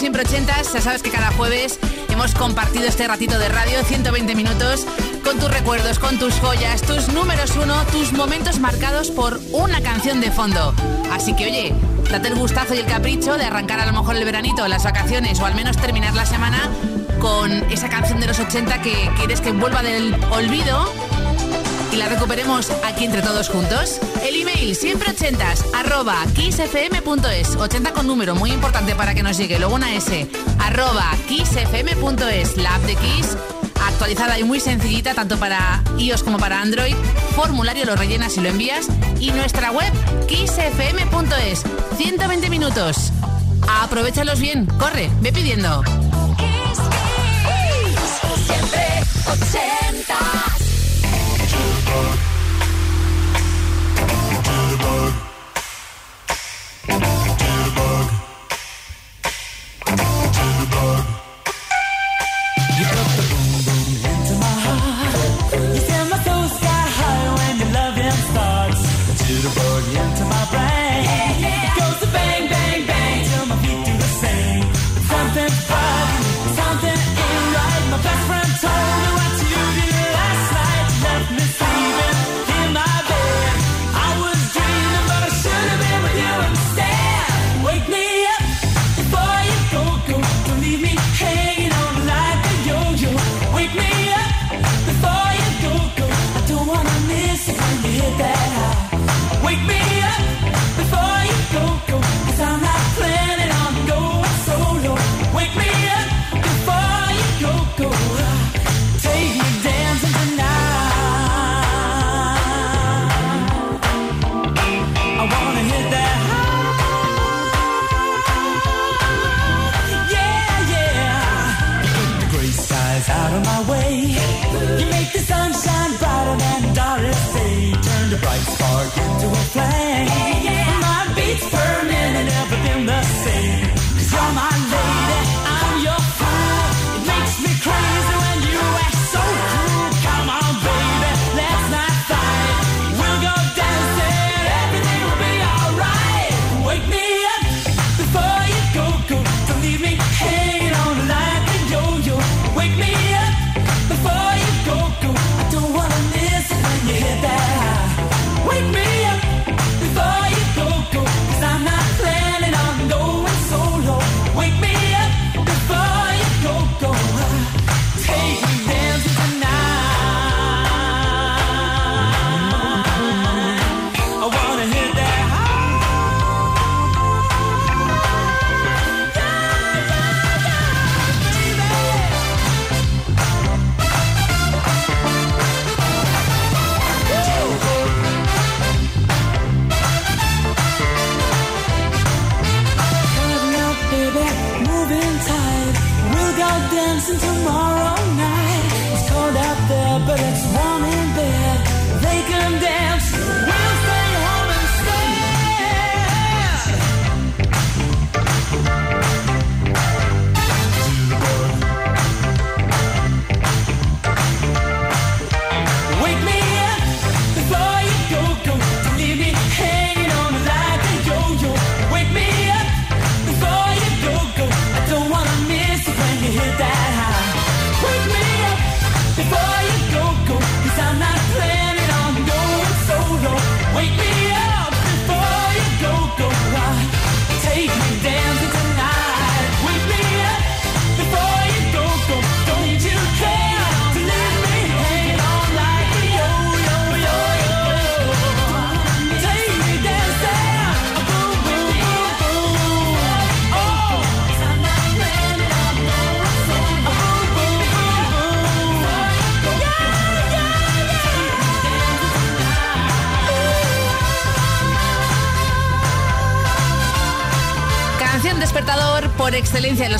Siempre Ochentas. Ya sabes que cada jueves hemos compartido este ratito de radio, 120 minutos, con tus recuerdos, con tus joyas, tus números uno, tus momentos marcados por una canción de fondo. Así que oye, date el gustazo y el capricho de arrancar a lo mejor el veranito, las vacaciones o al menos terminar la semana con esa canción de los 80 que quieres que vuelva del olvido y la recuperemos aquí entre todos juntos? El email siempre ochentas arroba kissfm.es 80 con número, muy importante para que nos llegue, luego una S arroba kissfm.es La app de Kiss actualizada y muy sencillita tanto para iOS como para Android. Formulario lo rellenas y lo envías. Y nuestra web kissfm.es 120 minutos. Aprovechalos bien. Corre, ve pidiendo. siempre Wake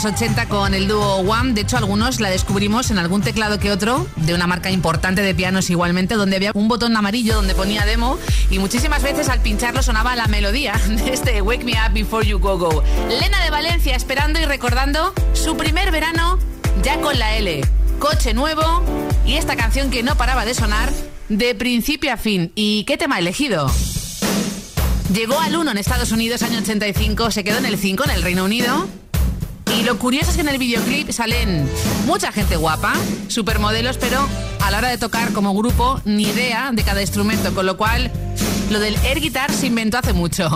los 80 con el dúo One. De hecho, algunos la descubrimos en algún teclado que otro de una marca importante de pianos igualmente, donde había un botón amarillo donde ponía demo y muchísimas veces al pincharlo sonaba la melodía de este Wake Me Up Before You Go Go. Lena de Valencia esperando y recordando su primer verano ya con la L. Coche nuevo y esta canción que no paraba de sonar de principio a fin. ¿Y qué tema ha elegido? Llegó al 1 en Estados Unidos año 85, se quedó en el 5 en el Reino Unido. Y lo curioso es que en el videoclip salen mucha gente guapa, supermodelos, pero a la hora de tocar como grupo, ni idea de cada instrumento, con lo cual lo del air guitar se inventó hace mucho.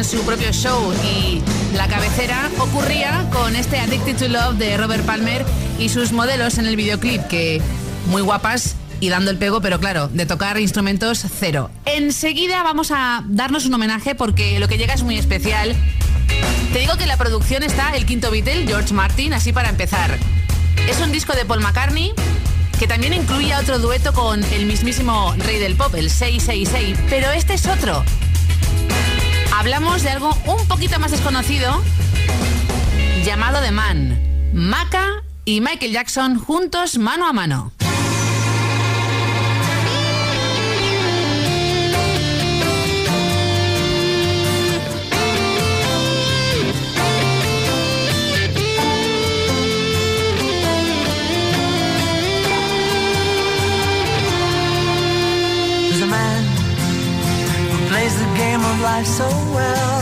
Su propio show y la cabecera ocurría con este Addicted to Love de Robert Palmer y sus modelos en el videoclip que muy guapas y dando el pego, pero claro, de tocar instrumentos cero. Enseguida vamos a darnos un homenaje porque lo que llega es muy especial. Te digo que la producción está el quinto Beatle, George Martin, así para empezar. Es un disco de Paul McCartney que también incluye otro dueto con el mismísimo rey del pop, el 666, pero este es otro hablamos de algo un poquito más desconocido llamado The Man. Maca y Michael Jackson juntos mano a mano. life so well.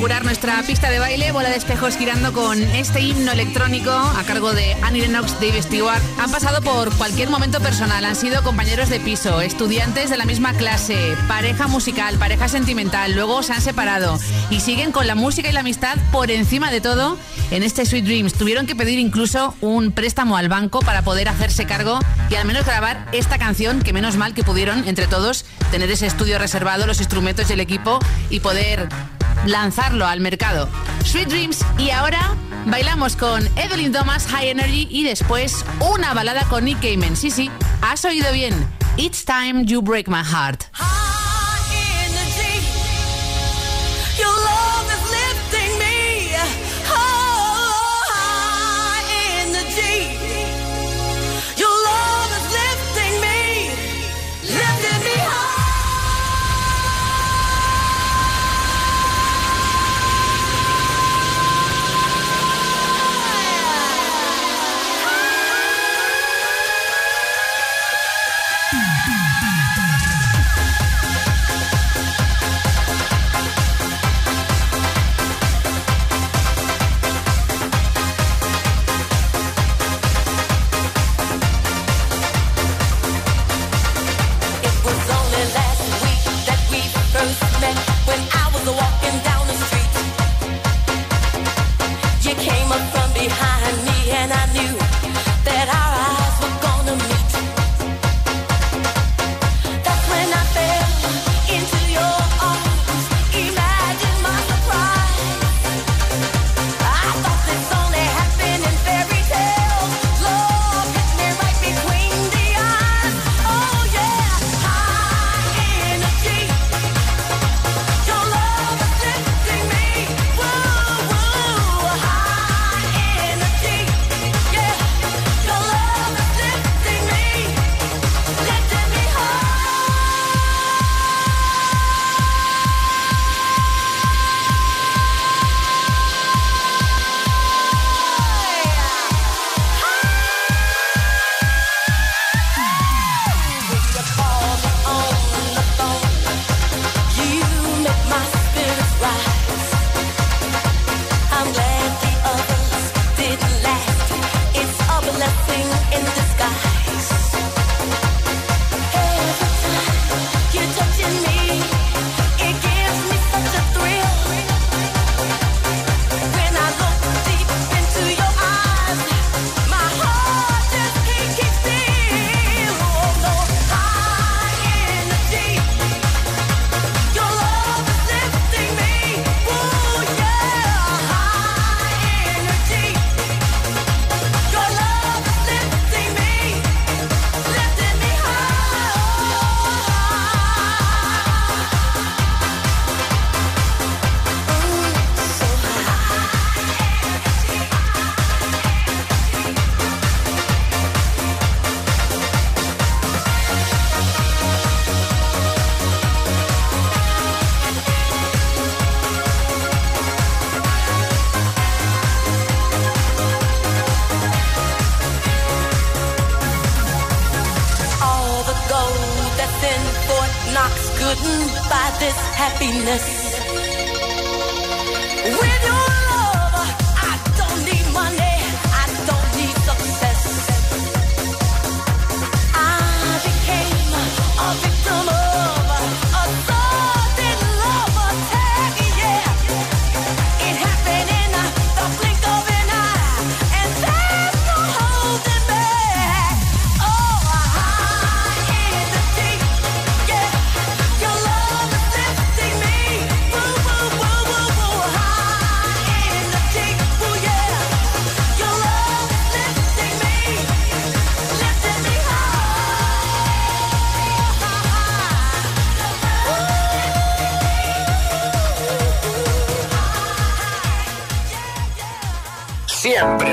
Inaugurar nuestra pista de baile, bola de espejos girando con este himno electrónico a cargo de Annie Lennox, Dave Stewart. Han pasado por cualquier momento personal, han sido compañeros de piso, estudiantes de la misma clase, pareja musical, pareja sentimental, luego se han separado y siguen con la música y la amistad por encima de todo en este Sweet Dreams. Tuvieron que pedir incluso un préstamo al banco para poder hacerse cargo y al menos grabar esta canción, que menos mal que pudieron entre todos tener ese estudio reservado, los instrumentos y el equipo y poder lanzarlo al mercado. Sweet Dreams y ahora bailamos con Evelyn Thomas High Energy y después una balada con Nick Cayman. Sí, sí, has oído bien. It's time you break my heart.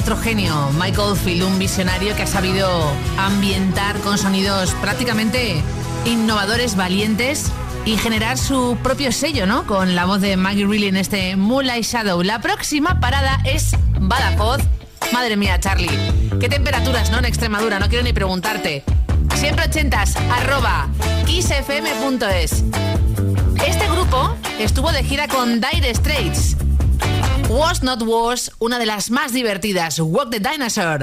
otro genio, Michael Field, un visionario que ha sabido ambientar con sonidos prácticamente innovadores, valientes y generar su propio sello, ¿no? Con la voz de Maggie Reilly en este Moonlight Shadow. La próxima parada es Badajoz. Madre mía, Charlie, qué temperaturas, ¿no? En Extremadura, no quiero ni preguntarte. Siempre ochentas, arroba kissfm.es. Este grupo estuvo de gira con Dire Straits Was Not Was, una de las más divertidas, Walk the Dinosaur.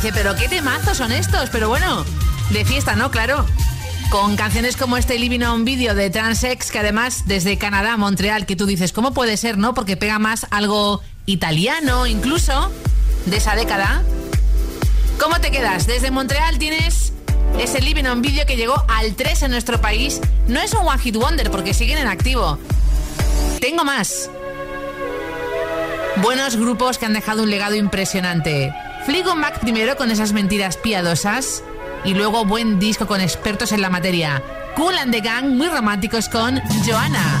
dice, ¿pero qué temazos son estos? Pero bueno, de fiesta, ¿no? Claro. Con canciones como este Living on Video de Transex, que además desde Canadá, Montreal, que tú dices, ¿cómo puede ser, no? Porque pega más algo italiano, incluso, de esa década. ¿Cómo te quedas? Desde Montreal tienes ese Living on Video que llegó al 3 en nuestro país. No es un One Hit Wonder porque siguen en activo. Tengo más. Buenos grupos que han dejado un legado impresionante. Fleetwood Mac primero con esas mentiras piadosas y luego buen disco con expertos en la materia. Cool and the Gang, muy románticos con Joanna.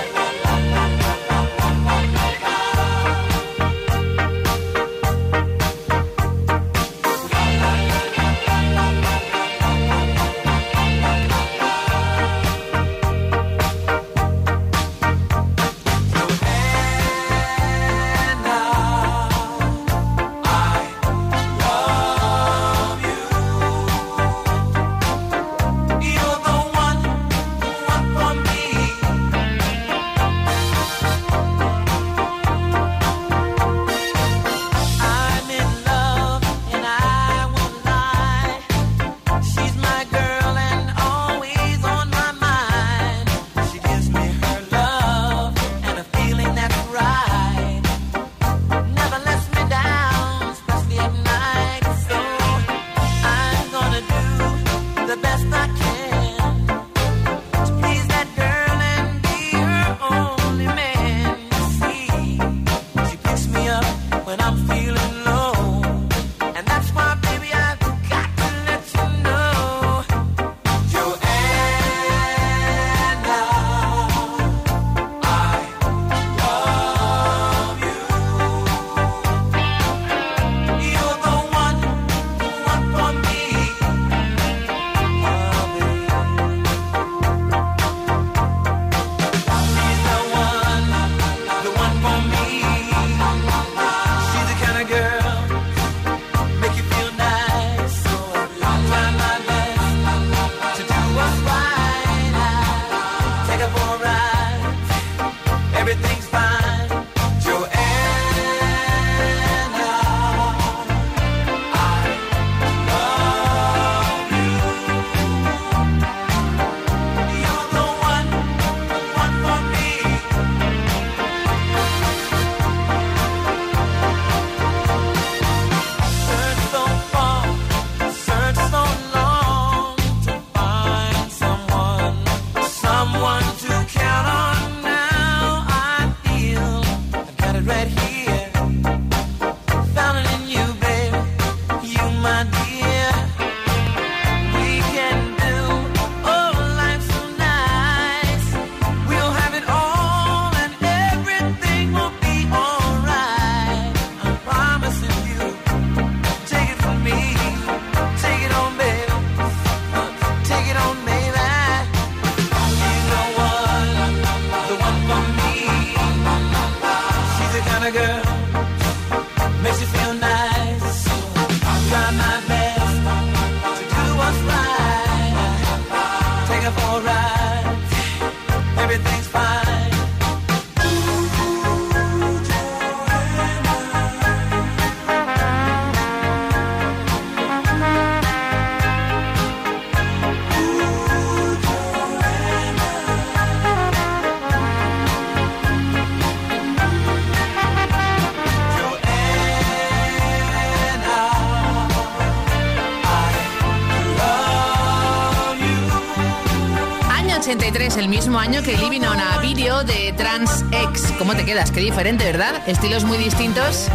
83, el mismo año que Living on a Video de Trans X. ¿Cómo te quedas? Qué diferente, ¿verdad? Estilos muy distintos.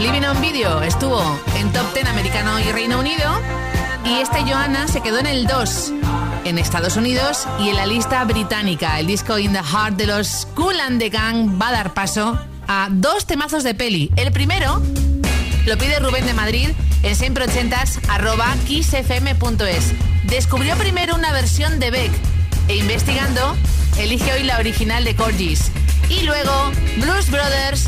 Living on Video estuvo en Top 10 americano y Reino Unido. Y este Joanna se quedó en el 2 en Estados Unidos y en la lista británica. El disco In the Heart de los Cool and the Gang va a dar paso a dos temazos de peli. El primero lo pide Rubén de Madrid en siempreochentas arroba kissfm.es. Descubrió primero una versión de Beck e investigando elige hoy la original de Corgis. Y luego Blues Brothers,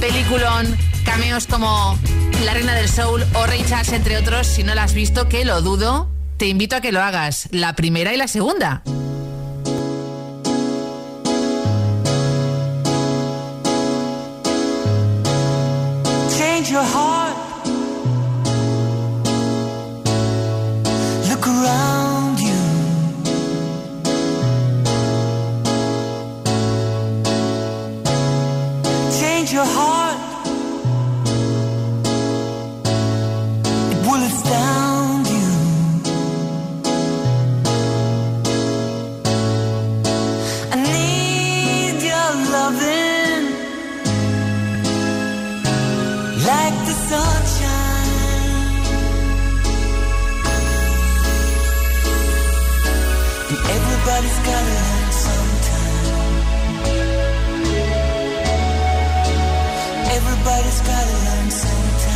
peliculón, cameos como La Reina del Soul o Ray Charles, entre otros. Si no la has visto, que lo dudo, te invito a que lo hagas. La primera y la segunda. Change your heart. Everybody's gotta learn sometime.